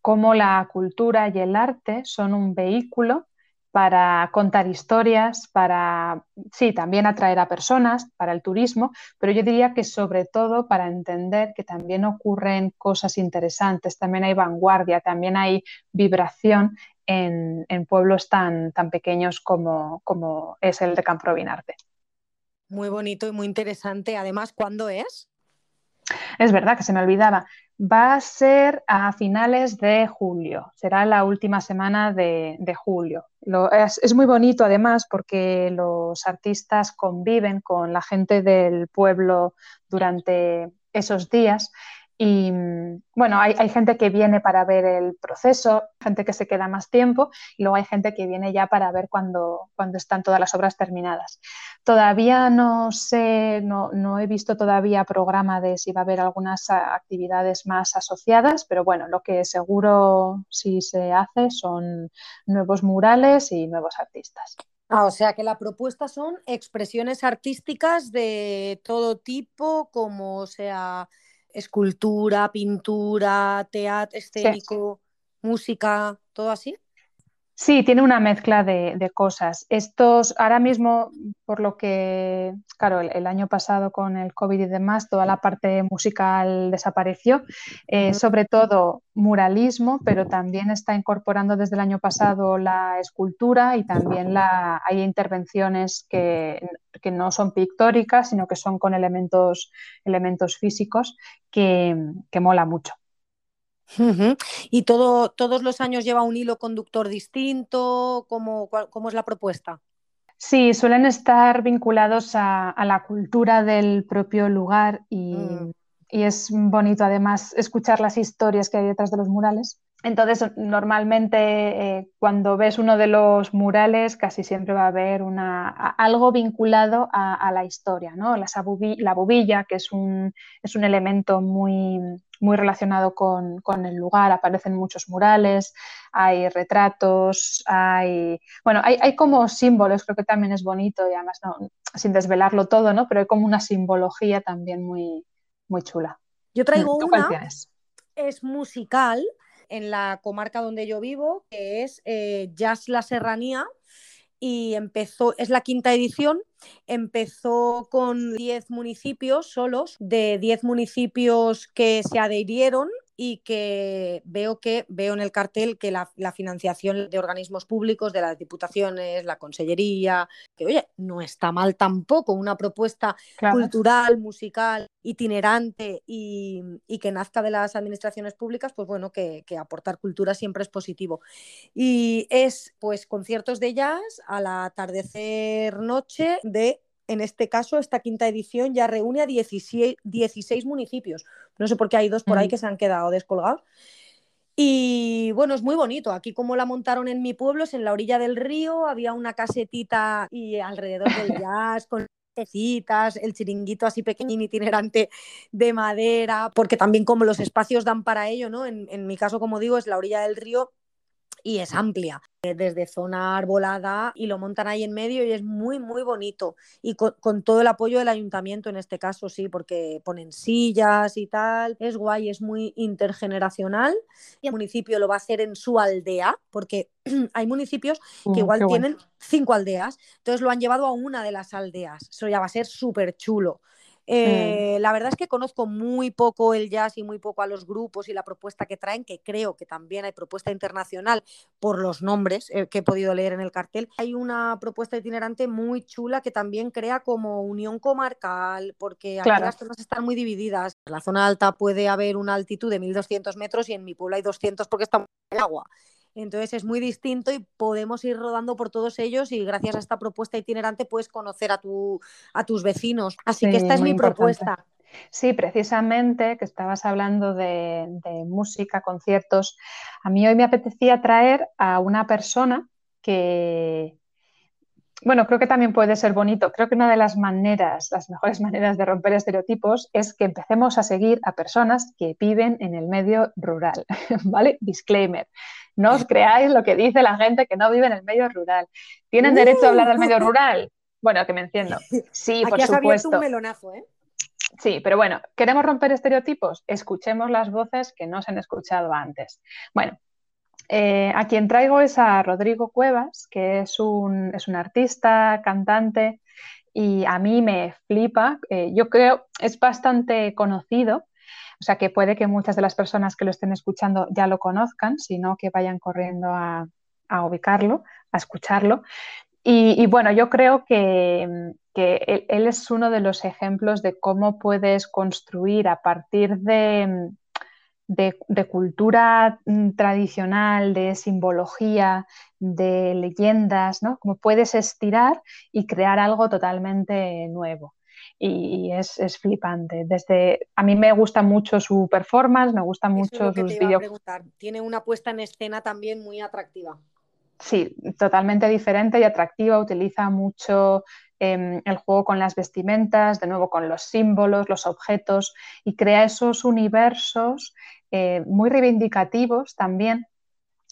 cómo la cultura y el arte son un vehículo para contar historias, para, sí, también atraer a personas, para el turismo, pero yo diría que sobre todo para entender que también ocurren cosas interesantes, también hay vanguardia, también hay vibración en, pueblos tan, tan pequeños como, como, es el de Camprovínarte. Muy bonito y muy interesante. Además, ¿cuándo es? Es verdad que se me olvidaba. Va a ser a finales de julio, será la última semana de, julio. es, muy bonito además porque los artistas conviven con la gente del pueblo durante esos días y bueno, hay, gente que viene para ver el proceso, gente que se queda más tiempo y luego hay gente que viene ya para ver cuando, cuando están todas las obras terminadas. Todavía no sé, no, no, he visto todavía programa de si va a haber algunas actividades más asociadas, pero bueno, lo que seguro si se hace son nuevos murales y nuevos artistas. Ah, o sea que la propuesta son expresiones artísticas de todo tipo, como sea escultura, pintura, teatro escénico, música, todo así. Sí, tiene una mezcla de, cosas. Estos, ahora mismo, por lo que, claro, el, año pasado con el COVID y demás, toda la parte musical desapareció, eh, sobre todo muralismo, pero también está incorporando desde el año pasado la escultura y también la, hay intervenciones que, no son pictóricas, sino que son con elementos, elementos físicos que, que mola mucho. ¿Y todo, todos los años lleva un hilo conductor distinto? ¿Cómo, cómo es la propuesta? Sí, suelen estar vinculados a, la cultura del propio lugar y, mm. y, es bonito además escuchar las historias que hay detrás de los murales. Entonces, normalmente eh, cuando ves uno de los murales, casi siempre va a haber una, algo vinculado a, la historia, ¿no? La, la bubilla, que es un, es un elemento muy, muy relacionado con, el lugar, aparecen muchos murales, hay retratos, hay, bueno, hay, como símbolos, creo que también es bonito y además no, sin desvelarlo todo, ¿no? Pero hay como una simbología también muy, muy chula. Yo traigo una, es musical, en la comarca donde yo vivo, que es eh, Jazz La Serranía, y empezó, es la quinta edición, empezó con 10 municipios solos, de 10 municipios que se adherieron y que veo que veo en el cartel que la, financiación de organismos públicos, de las diputaciones, la consellería, que oye, no está mal tampoco una propuesta cultural, musical, itinerante y, que nazca de las administraciones públicas, pues bueno, que, que, aportar cultura siempre es positivo. Y es pues conciertos de jazz al atardecer noche de en este caso, esta quinta edición ya reúne a 16, municipios. No sé por qué hay dos por ahí que se han quedado descolgados. Y bueno, es muy bonito. Aquí como la montaron en mi pueblo, es en la orilla del río, había una casetita y alrededor del jazz con citas, el chiringuito así pequeñín itinerante de madera, porque también como los espacios dan para ello, ¿no? En, en mi caso, como digo, es la orilla del río y es amplia, eh, desde zona arbolada y lo montan ahí en medio y es muy, muy bonito. Y con, todo el apoyo del ayuntamiento en este caso, sí, porque ponen sillas y tal. Es guay, es muy intergeneracional. Y el municipio lo va a hacer en su aldea, porque hay municipios que mm, igual tienen cinco aldeas. Entonces lo han llevado a una de las aldeas. Eso ya va a ser súper chulo. Mm. Eh, la verdad es que conozco muy poco el jazz y muy poco a los grupos y la propuesta que traen, que creo que también hay propuesta internacional por los nombres eh, que he podido leer en el cartel. Hay una propuesta itinerante muy chula que también crea como unión comarcal, porque aquí las zonas están muy divididas. En la zona alta puede haber una altitud de 1200 metros y en mi pueblo hay 200 porque está en agua. Entonces es muy distinto y podemos ir rodando por todos ellos y gracias a esta propuesta itinerante puedes conocer a, tu, a tus vecinos. Así que esta es mi propuesta. Sí, precisamente que estabas hablando de, música, conciertos. A mí hoy me apetecía traer a una persona que, bueno, creo que también puede ser bonito. Creo que una de las maneras, las mejores maneras de romper estereotipos es que empecemos a seguir a personas que viven en el medio rural, ¿vale? Disclaimer. No os creáis lo que dice la gente que no vive en el medio rural. ¿Tienen derecho a hablar del medio rural? Bueno, que me entiendo. Sí, por supuesto. un melonazo, ¿eh? Sí, pero bueno, ¿queremos romper estereotipos? Escuchemos las voces que no se han escuchado antes. Bueno, eh, a quien traigo es a Rodrigo Cuevas, que es un, es un artista, cantante, y a mí me flipa. Eh, yo creo es bastante conocido, o sea que puede que muchas de las personas que lo estén escuchando ya lo conozcan, sino que vayan corriendo a, ubicarlo, a escucharlo. Y, bueno, yo creo que, él, es uno de los ejemplos de cómo puedes construir a partir de, de, cultura mm, tradicional, de simbología, de leyendas, ¿no? Cómo puedes estirar y crear algo totalmente nuevo. Y, es, flipante. Desde, a mí me gusta mucho su performance, me gusta mucho sus vídeos. Tiene una puesta en escena también muy atractiva. Sí, totalmente diferente y atractiva. Utiliza mucho em, el juego con las vestimentas, de nuevo con los símbolos, los objetos, y crea esos universos eh, muy reivindicativos también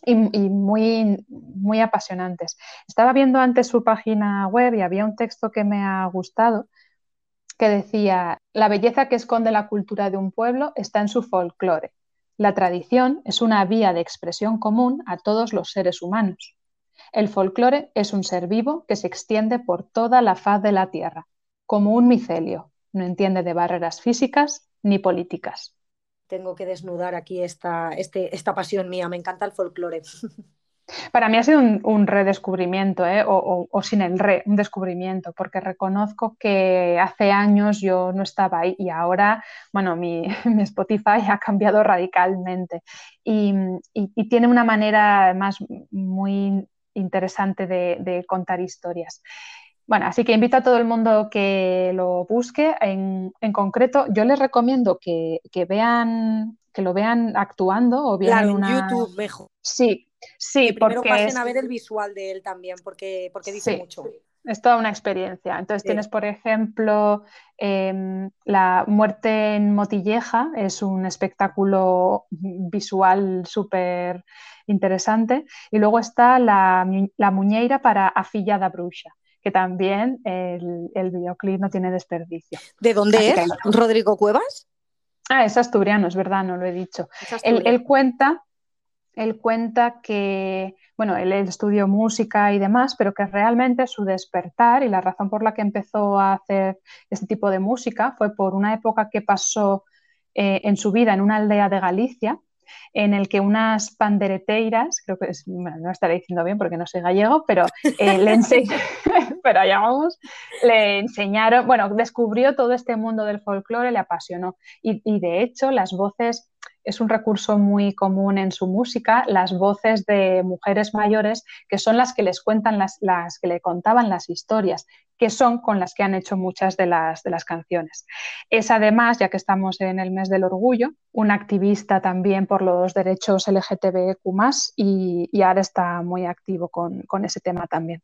y, muy, muy apasionantes. Estaba viendo antes su página web y había un texto que me ha gustado que decía, la belleza que esconde la cultura de un pueblo está en su folclore. La tradición es una vía de expresión común a todos los seres humanos. El folclore es un ser vivo que se extiende por toda la faz de la tierra, como un micelio. No entiende de barreras físicas ni políticas tengo que desnudar aquí esta, este, esta pasión mía. Me encanta el folclore. Para mí ha sido un, redescubrimiento, ¿eh? o, sin el re, un descubrimiento, porque reconozco que hace años yo no estaba ahí y ahora, bueno, mi, Spotify ha cambiado radicalmente y, tiene una manera además muy interesante de contar historias. Bueno, así que invito a todo el mundo que lo busque. En, concreto, yo les recomiendo que, vean, que lo vean actuando o bien en YouTube mejor. Sí, sí, porque pasen a ver el visual de él también, porque, porque dice mucho. Es toda una experiencia. Entonces tienes, por ejemplo, em, La muerte en Motilleja, es un espectáculo visual súper interesante. Y luego está la, la Muñeira para Afillada Bruxa que también el, videoclip no tiene desperdicio. ¿De dónde es? ¿Rodrigo Cuevas? Ah, es asturiano, es verdad, no lo he dicho. Él, cuenta, él cuenta que, bueno, él estudió música y demás, pero que realmente su despertar y la razón por la que empezó a hacer este tipo de música fue por una época que pasó eh, en su vida en una aldea de Galicia, en el que unas pandereteiras, creo que es, no estaré diciendo bien porque no soy gallego, pero eh, le, pero allá vamos, le enseñaron, bueno, descubrió todo este mundo del folclore, le apasionó. Y, y de hecho, las voces es un recurso muy común en su música, las voces de mujeres mayores, que son las que les cuentan las, que le contaban las historias, que son con las que han hecho muchas de las, de las canciones. Es además, ya que estamos en el mes del orgullo, un activista también por los derechos LGTBQ y, y ahora está muy activo con, con ese tema también.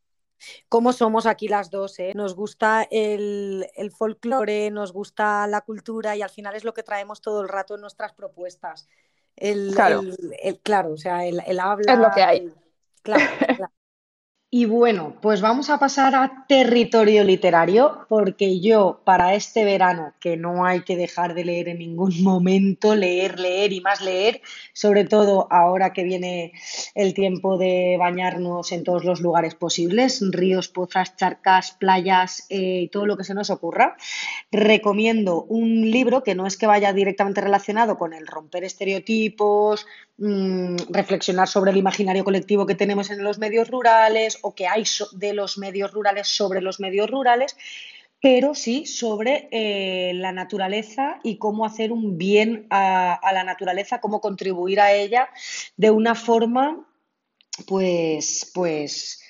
¿Cómo somos aquí las dos? Eh? Nos gusta el, el folclore, nos gusta la cultura y al final es lo que traemos todo el rato en nuestras propuestas. El, claro. El, claro, o sea, el, habla. Es lo que hay. claro. Y bueno, pues vamos a pasar a territorio literario, porque yo para este verano, que no hay que dejar de leer en ningún momento, leer, leer y más leer, sobre todo ahora que viene el tiempo de bañarnos en todos los lugares posibles, ríos, pozas, charcas, playas eh, y todo lo que se nos ocurra, recomiendo un libro que no es que vaya directamente relacionado con el romper estereotipos, Mm, reflexionar sobre el imaginario colectivo que tenemos en los medios rurales o que hay de los medios rurales sobre los medios rurales, pero sí sobre eh, la naturaleza y cómo hacer un bien a, la naturaleza, cómo contribuir a ella de una forma, pues, pues,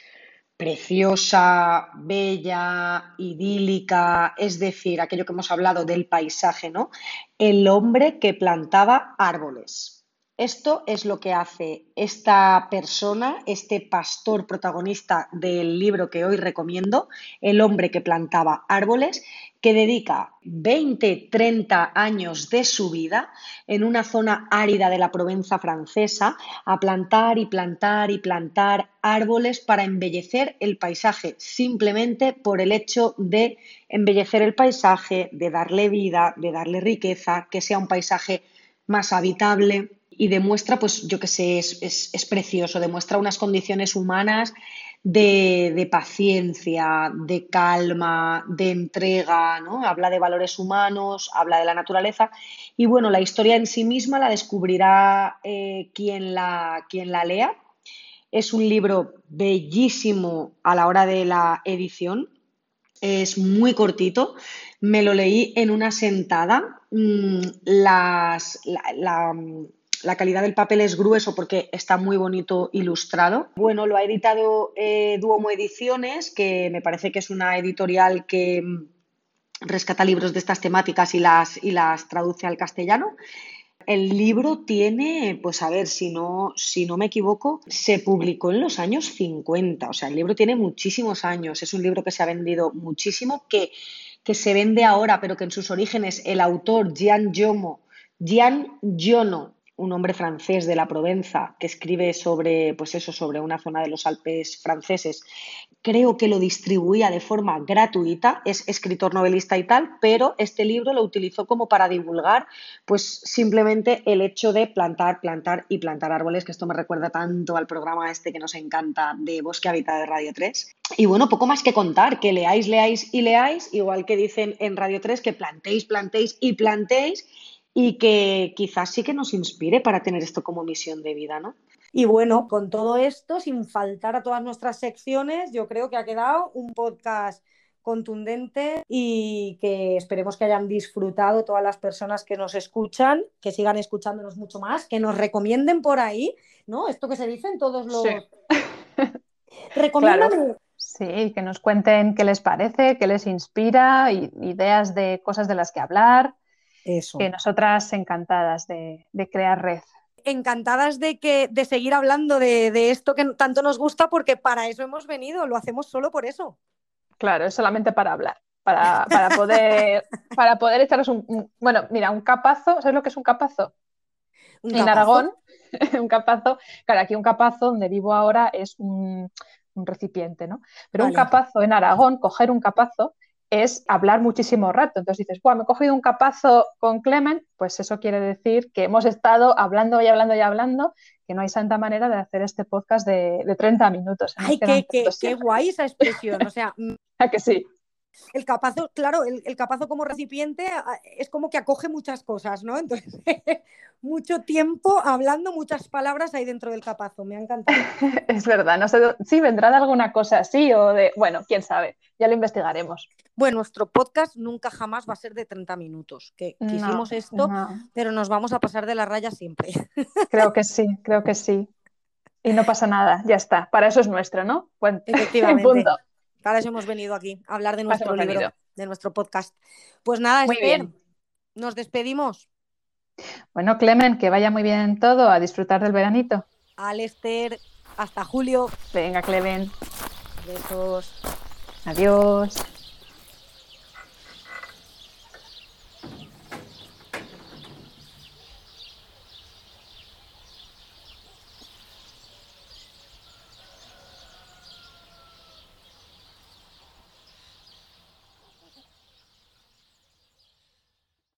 preciosa, bella, idílica, es decir, aquello que hemos hablado del paisaje, ¿no? El hombre que plantaba árboles. Esto es lo que hace esta persona, este pastor protagonista del libro que hoy recomiendo, El hombre que plantaba árboles, que dedica 20, 30 años de su vida en una zona árida de la Provenza francesa a plantar y plantar y plantar árboles para embellecer el paisaje, simplemente por el hecho de embellecer el paisaje, de darle vida, de darle riqueza, que sea un paisaje más habitable y demuestra, pues yo que sé, es, precioso, demuestra unas condiciones humanas de, paciencia, de calma, de entrega, ¿no? Habla de valores humanos, habla de la naturaleza y bueno, la historia en sí misma la descubrirá eh, quien, la, quien la lea. Es un libro bellísimo a la hora de la edición, es muy cortito, me lo leí en una sentada. Mm, las, la, la calidad del papel es grueso porque está muy bonito ilustrado. Bueno, lo ha editado eh, Duomo Ediciones, que me parece que es una editorial que mm, rescata libros de estas temáticas y las, y las traduce al castellano. El libro tiene, pues a ver, si no, si no me equivoco, se publicó en los años 50, o sea, el libro tiene muchísimos años, es un libro que se ha vendido muchísimo, que, que se vende ahora, pero que en sus orígenes el autor Gian Giomo, Gian Giono, un hombre francés de la Provenza que escribe sobre, pues eso, sobre una zona de los Alpes franceses. Creo que lo distribuía de forma gratuita, es escritor novelista y tal, pero este libro lo utilizó como para divulgar, pues simplemente el hecho de plantar, plantar y plantar árboles, que esto me recuerda tanto al programa este que nos encanta de Bosque Habitado de Radio 3. Y bueno, poco más que contar, que leáis, leáis y leáis, igual que dicen en Radio 3, que plantéis, plantéis y plantéis y que quizás sí que nos inspire para tener esto como misión de vida, ¿no? Y bueno, con todo esto, sin faltar a todas nuestras secciones, yo creo que ha quedado un podcast contundente y que esperemos que hayan disfrutado todas las personas que nos escuchan, que sigan escuchándonos mucho más, que nos recomienden por ahí, ¿no? Esto que se dice en todos los... Sí. Sí, que nos cuenten qué les parece, qué les inspira, ideas de cosas de las que hablar. Que nosotras encantadas de, crear red encantadas de que de seguir hablando de, esto que tanto nos gusta porque para eso hemos venido, lo hacemos solo por eso. Claro, es solamente para hablar, para, poder para poder echaros un, bueno, mira, un capazo, ¿sabes lo que es un capazo? en Aragón, un capazo, claro, aquí un capazo donde vivo ahora es un, recipiente, ¿no? Pero un capazo en Aragón, coger un capazo es hablar muchísimo rato. Entonces dices, bueno, me he cogido un capazo con Clement, pues eso quiere decir que hemos estado hablando y hablando y hablando, que no hay santa manera de hacer este podcast de, 30 minutos. Ay, qué, qué, guay esa expresión. O sea, ¿A que sí? El capazo, claro, el, capazo como recipiente es como que acoge muchas cosas, ¿no? Entonces, mucho tiempo hablando, muchas palabras ahí dentro del capazo, me ha encantado. es verdad, no sé, sí, vendrá de alguna cosa así o de, bueno, quién sabe, ya lo investigaremos. Bueno, nuestro podcast nunca jamás va a ser de 30 minutos, que quisimos esto, pero nos vamos a pasar de la raya siempre. creo que sí, creo que sí. Y no pasa nada, ya está. Para eso es nuestro, ¿no? Efectivamente. Punto. Para eso hemos venido aquí, a hablar de nuestro libro, de nuestro podcast. Pues nada, muy bien. nos despedimos. Bueno, Clemen, que vaya muy bien todo, a disfrutar del veranito. Alester, hasta julio. Venga, Clemen. Besos. Adiós.